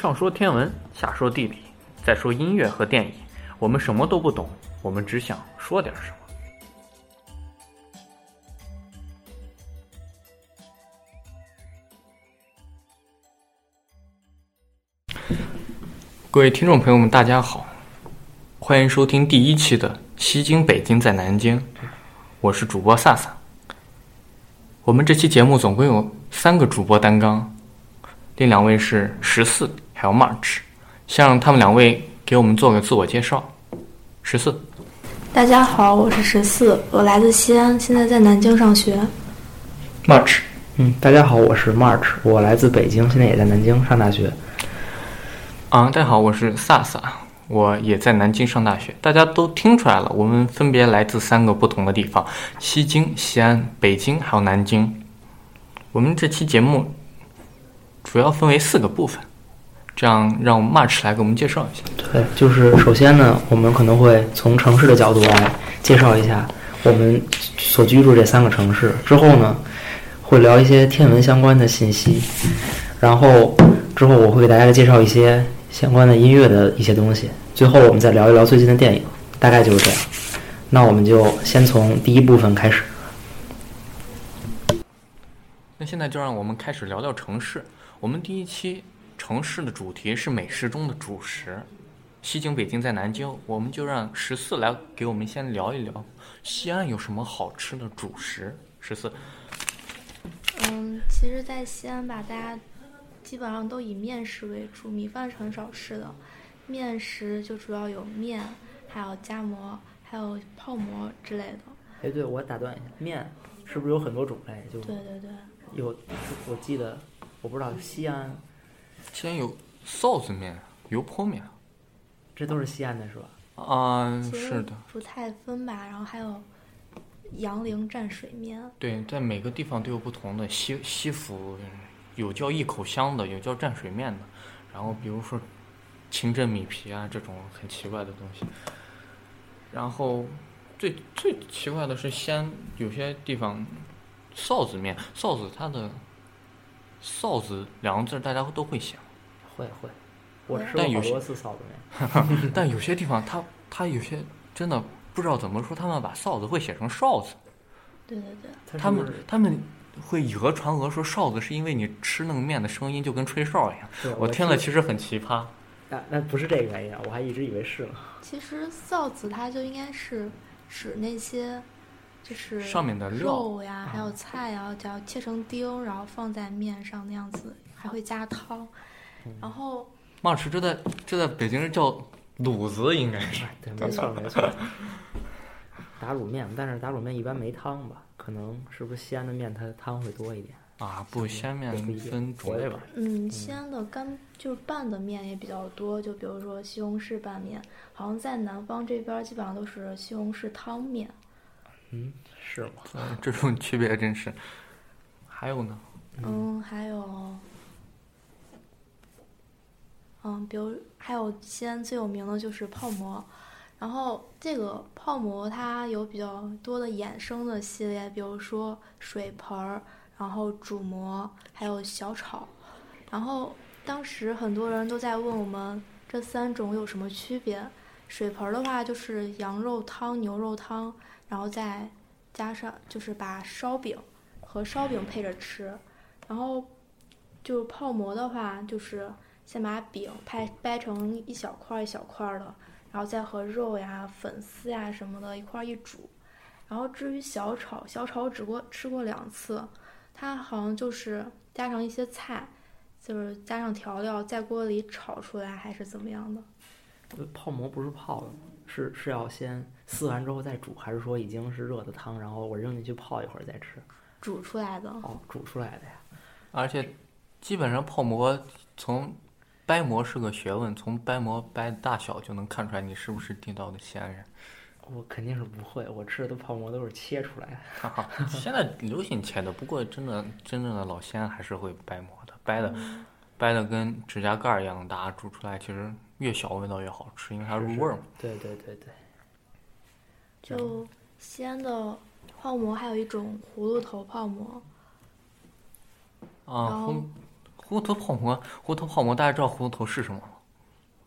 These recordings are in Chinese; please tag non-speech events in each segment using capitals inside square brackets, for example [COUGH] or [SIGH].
上说天文，下说地理，再说音乐和电影，我们什么都不懂，我们只想说点什么。各位听众朋友们，大家好，欢迎收听第一期的《西京北京在南京》，我是主播萨萨。我们这期节目总共有三个主播担纲，另两位是十四还有 March，先让他们两位给我们做个自我介绍。十四，大家好，我是十四，我来自西安，现在在南京上学。March，嗯，大家好，我是 March，我来自北京，现在也在南京上大学。啊，大家好，我是萨萨，我也在南京上大学。大家都听出来了，我们分别来自三个不同的地方：西京、西安、北京，还有南京。我们这期节目主要分为四个部分，这样让 March 来给我们介绍一下。对，就是首先呢，我们可能会从城市的角度来介绍一下我们所居住这三个城市。之后呢，会聊一些天文相关的信息，然后之后我会给大家介绍一些相关的音乐的一些东西。最后我们再聊一聊最近的电影，大概就是这样。那我们就先从第一部分开始。那现在就让我们开始聊聊城市。我们第一期城市的主题是美食中的主食，西京、北京在南京，我们就让十四来给我们先聊一聊西安有什么好吃的主食。十四，嗯，其实，在西安吧，大家基本上都以面食为主，米饭是很少吃的。面食就主要有面，还有夹馍，还有泡馍之类的。哎，对，我打断一下，面是不是有很多种类？就对对对，有，我记得，我不知道西安，西安有臊子面、油泼面这都是西安的是吧？啊、其实是的，不太分吧。然后还有杨凌蘸水面，对，在每个地方都有不同的西西府，有叫一口香的，有叫蘸水面的，然后比如说清蒸米皮啊这种很奇怪的东西。然后最最奇怪的是西安有些地方臊子面，臊子它的臊子两个字儿大家都会写，会会，我对吃过但有些好多次臊子面。[LAUGHS] 但有些地方他他有些真的不知道怎么说，他们把臊子会写成哨子。对对对，他们他们会以讹传讹，说哨子是因为你吃那个面的声音就跟吹哨一样。我听了其实很奇葩。那那不是这个原因啊，我还一直以为是呢。其实臊子它就应该是指那些，就是上面的肉呀，还有菜呀，只要切成丁，然后放在面上那样子，还会加汤。然后骂吃这在这在北京叫卤子，应该是。对，没错没错。打卤面，但是打卤面一般没汤吧？可能是不是西安的面它汤会多一点？啊，不，西安面分种类吧。嗯，西安的干就是拌的面也比较多，就比如说西红柿拌面，好像在南方这边儿基本上都是西红柿汤面。嗯，是吗？嗯这种区别真是。还有呢？嗯，还有，嗯，比如还有西安最有名的就是泡馍，然后这个泡馍它有比较多的衍生的系列，比如说水盆儿，然后煮馍，还有小炒。然后当时很多人都在问我们这三种有什么区别。水盆儿的话就是羊肉汤、牛肉汤，然后再加上就是把烧饼和烧饼配着吃。然后就泡馍的话，就是先把饼拍掰成一小块一小块的，然后再和肉呀、粉丝呀什么的一块一煮。然后至于小炒，小炒只过吃过两次，它好像就是加上一些菜，就是加上调料，在锅里炒出来还是怎么样的。呃泡馍不是泡的吗？是是要先撕完之后再煮，还是说已经是热的汤，然后我扔进去泡一会儿再吃？煮出来的，哦，煮出来的呀。而且基本上泡馍从掰馍是个学问，从掰馍掰大小就能看出来你是不是地道的西安人。我肯定是不会，我吃的泡馍都是切出来的。哈哈，现在流行切的，不过真的真正的老西安还是会掰馍的，掰的掰的跟指甲盖儿一样大，煮出来其实越小味道越好吃，因为它入味儿嘛。对对对对，就西安的泡馍还有一种葫芦头泡馍，啊，葫芦头泡馍，葫芦头泡馍，大家知道葫芦头是什么吗？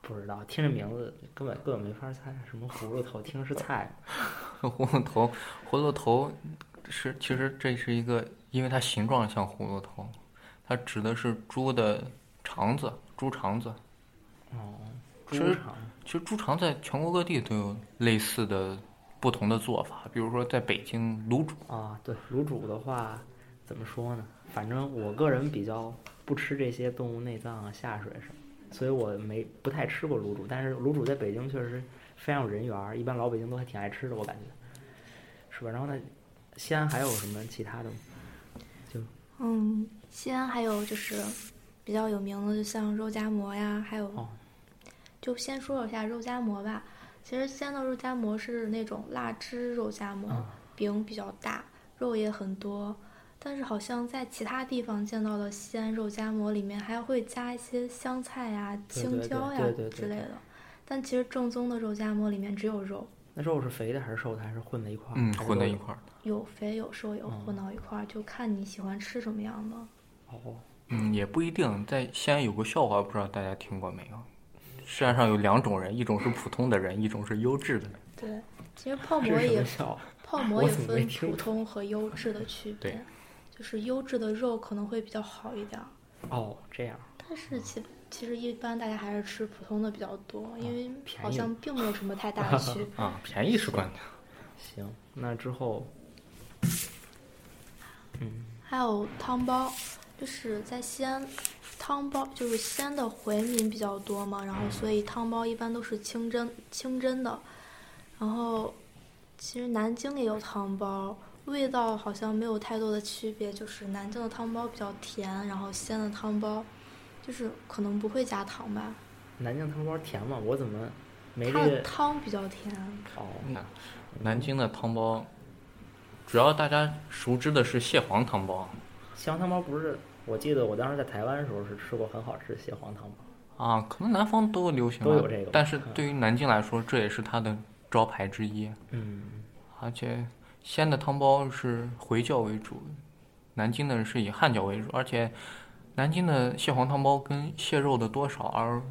不知道，听这名字根本根本没法猜，什么葫芦头，听着是菜。[LAUGHS] 葫芦头，葫芦头是其实这是一个，因为它形状像葫芦头，它指的是猪的肠子，猪肠子。哦，猪肠其实猪肠在全国各地都有类似的不同的做法，比如说在北京卤煮，啊，对，卤煮的话怎么说呢？反正我个人比较不吃这些动物内脏啊、下水什么，所以我没不太吃过卤煮。但是卤煮在北京确实非常有人缘儿，一般老北京都还挺爱吃的，我感觉，是吧？然后呢，西安还有什么其他的吗？嗯，西安还有就是比较有名的，就像肉夹馍呀，还有，哦就先说一下肉夹馍吧。其实西安的肉夹馍是那种辣汁肉夹馍，啊饼比较大，肉也很多。但是好像在其他地方见到的西安肉夹馍里面还会加一些香菜呀、青椒呀之类的。但其实正宗的肉夹馍里面只有肉，那肉是肥的还是瘦的，还是混在一块儿？嗯，混在一块儿。有肥有瘦有嗯混到一块儿，就看你喜欢吃什么样的。哦，嗯，也不一定。在西安有个笑话，不知道大家听过没有？世界上有两种人，一种是普通的人，一种是优质的人。对，其实泡馍也？泡馍也分普通和优质的区别对，就是优质的肉可能会比较好一点儿，哦，这样。但是其其实一般大家还是吃普通的比较多，因为好像并没有什么太大的区 [LAUGHS] 别。啊，便宜是关键。[LAUGHS] 行，那之后，嗯，还有汤包，就是在西安，汤包就是西安的回民比较多嘛，然后所以汤包一般都是清真清真的。然后其实南京也有汤包，味道好像没有太多的区别，就是南京的汤包比较甜，然后西安的汤包就是可能不会加糖吧，南京汤包甜吗？我怎么没它的这个？汤比较甜。哦，嗯南京的汤包，主要大家熟知的是蟹黄汤包蟹黄汤包不是？我记得我当时在台湾的时候是吃过很好吃的蟹黄汤包。啊，可能南方都流行啊都有这个但是对于南京来说，这也是它的招牌之一。嗯，而且西安的汤包是回教为主，南京的是以汉教为主，而且南京的蟹黄汤包跟蟹肉的多少，而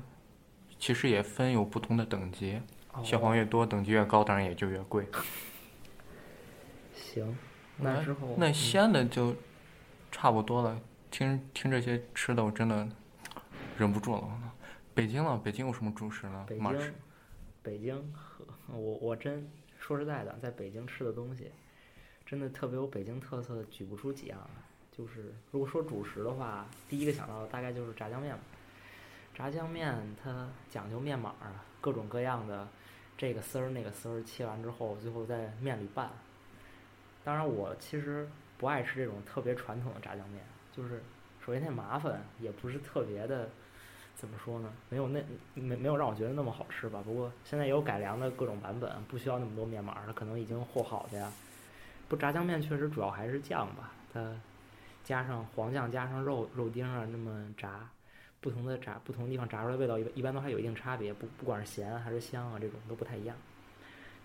其实也分有不同的等级，哦蟹黄越多，等级越高，当然也就越贵。行，那之后那西安的就差不多了。听听这些吃的，我真的忍不住了。北京呢，北京有什么主食呢？北京，北京和我我真说实在的，在北京吃的东西，真的特别有北京特色的，举不出几样来。就是如果说主食的话，第一个想到的大概就是炸酱面吧。炸酱面它讲究面码啊，各种各样的这个丝儿那个丝儿，切完之后，最后在面里拌。当然，我其实不爱吃这种特别传统的炸酱面，就是首先它麻烦，也不是特别的，怎么说呢？没有那没没有让我觉得那么好吃吧。不过现在也有改良的各种版本，不需要那么多面码，它可能已经和好的呀。不，炸酱面确实主要还是酱吧，它加上黄酱，加上肉肉丁啊，那么炸，不同的炸不同地方炸出来味道一般一般都还有一定差别，不不管是咸还是香啊，这种都不太一样。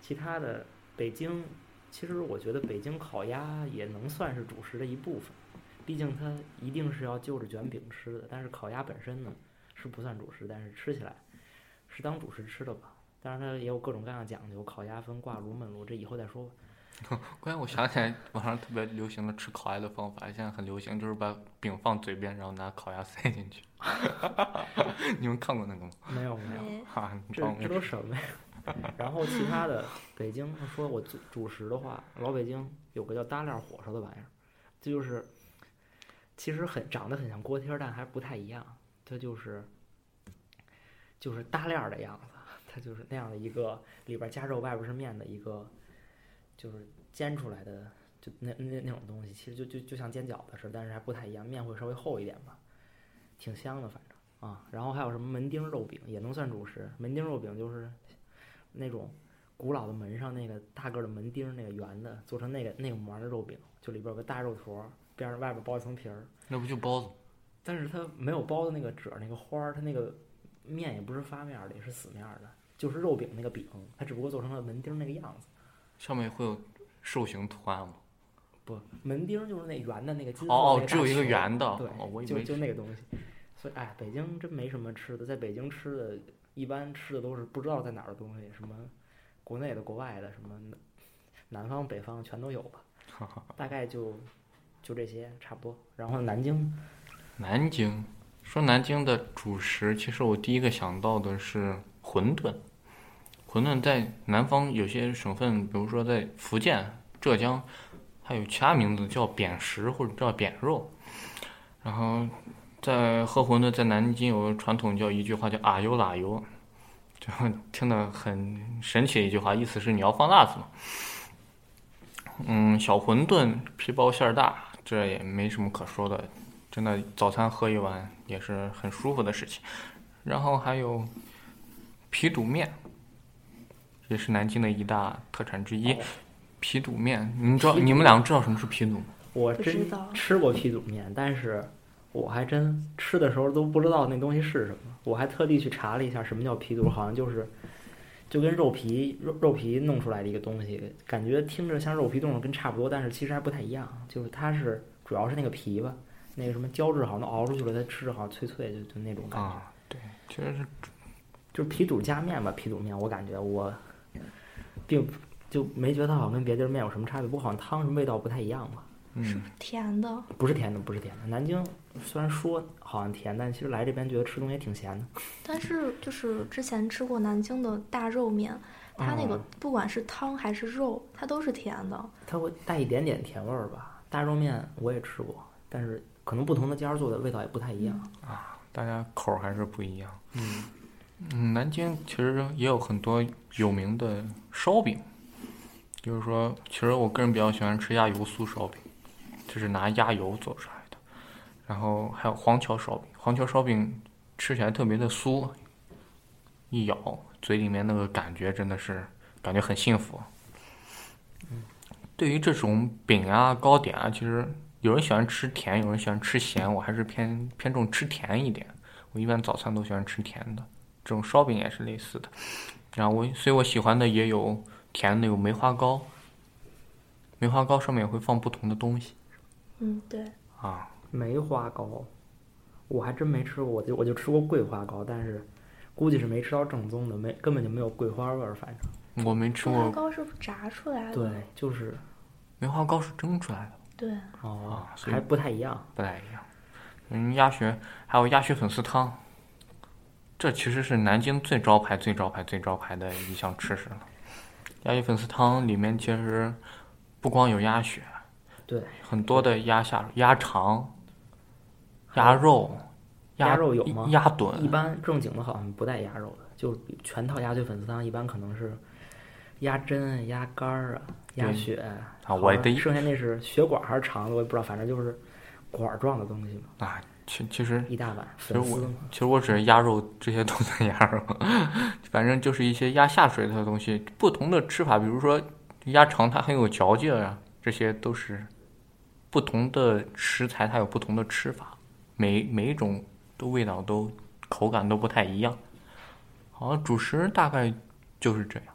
其他的北京，其实我觉得北京烤鸭也能算是主食的一部分，毕竟它一定是要就着卷饼吃的。但是烤鸭本身呢是不算主食，但是吃起来是当主食吃的吧。当然它也有各种各样的讲究，烤鸭分挂炉、焖炉，这以后再说吧。[LAUGHS] 关键我想起来，网上特别流行的吃烤鸭的方法，现在很流行，就是把饼放嘴边，然后拿烤鸭塞进去。[LAUGHS] 你们看过那个吗？没有没有，这这都什么呀？然后其他的，北京说我主主食的话，老北京有个叫搭料火烧的玩意儿，这就是其实很长得很像锅贴，但还不太一样。它就是就是搭料的样子，它就是那样的一个里边加肉，外边是面的一个，就是煎出来的，就那那那种东西，其实就就就像煎饺子似的，但是还不太一样，面会稍微厚一点吧，挺香的，反正啊。然后还有什么门钉肉饼，也能算主食。门钉肉饼就是那种古老的门上那个大个儿的门钉，那个圆的，做成那个那个模儿的肉饼，就里边有个大肉坨儿，边上外边包一层皮儿，那不就包子？但是它没有包的那个褶儿那个花儿，它那个面也不是发面儿的，也是死面儿的，就是肉饼那个饼，它只不过做成了门钉那个样子。上面会有兽形图案吗？不，门钉就是那圆的那个金色的哦哦只有一个圆的。对，哦，我以就为就那个东西，所以哎，北京真没什么吃的，在北京吃的，一般吃的都是不知道在哪儿的东西，什么国内的、国外的，什么南南方、北方全都有吧，大概就就这些差不多。然后南京，南京，说南京的主食，其实我第一个想到的是馄饨。馄饨在南方有些省份，比如说在福建、浙江，还有其他名字叫扁食或者叫扁肉。然后在喝馄饨，在南京有个传统叫一句话叫“啊油辣油”，就听得很神奇的一句话，意思是你要放辣子嘛。嗯，小馄饨皮薄馅儿大，这也没什么可说的，真的早餐喝一碗也是很舒服的事情。然后还有皮肚面，也是南京的一大特产之一。皮肚面，你知道你们两个知道什么是皮肚吗？我知道吃过皮肚面，但是我还真吃的时候都不知道那东西是什么。我还特地去查了一下什么叫皮肚，好像就是就跟肉皮肉肉皮弄出来的一个东西，感觉听着像肉皮冻的跟差不多，但是其实还不太一样。就是它是主要是那个皮吧，那个什么胶质好像熬出去了，它吃着好像脆脆，就就那种感觉。啊，对，其实是就是皮肚加面吧，皮肚面我感觉我并就没觉得它好像跟别地儿面有什么差别，不过好像汤什么味道不太一样吧。嗯，甜的，不是甜的，不是甜的。南京虽然说好像甜，但其实来这边觉得吃东西也挺咸的。但是就是之前吃过南京的大肉面，它那个哦不管是汤还是肉，它都是甜的。它会带一点点甜味儿吧。大肉面我也吃过，但是可能不同的家做的味道也不太一样啊。大家口儿还是不一样。嗯，嗯，南京其实也有很多有名的烧饼，就是说，其实我个人比较喜欢吃鸭油酥烧饼，就是拿鸭油做出来的。然后还有黄桥烧饼，黄桥烧饼吃起来特别的酥，一咬嘴里面那个感觉真的是感觉很幸福。对于这种饼啊、糕点啊，其实有人喜欢吃甜，有人喜欢吃咸，我还是偏偏重吃甜一点。我一般早餐都喜欢吃甜的，这种烧饼也是类似的。然后我，所以我喜欢的也有甜的，有梅花糕。梅花糕上面也会放不同的东西嗯，对，啊。梅花糕我还真没吃过，我就我就吃过桂花糕，但是估计是没吃到正宗的，没根本就没有桂花味儿。反正我没吃过糕是炸出来的。对，就是梅花糕是蒸出来的，对，哦，还不太一样。不太一样。嗯，鸭血还有鸭血粉丝汤，这其实是南京最招牌、最招牌、最招牌的一项吃食了。鸭血粉丝汤里面其实不光有鸭血，对，很多的鸭下、鸭肠、鸭肉、鸭肉有吗？鸭炖，一般正经的好像不带鸭肉的，就全套鸭血粉丝汤，一般可能是鸭胗、鸭肝儿啊、鸭血啊我的剩下那是血管还是肠子，我也不知道，反正就是管儿状的东西嘛，啊，其其实一大碗其实我。其实我只是鸭肉，这些都算鸭肉，[LAUGHS] 反正就是一些鸭下水的东西，不同的吃法，比如说鸭肠它很有嚼劲儿啊，这些都是不同的食材，它有不同的吃法，每每一种的味道都口感都不太一样。好像主食大概就是这样。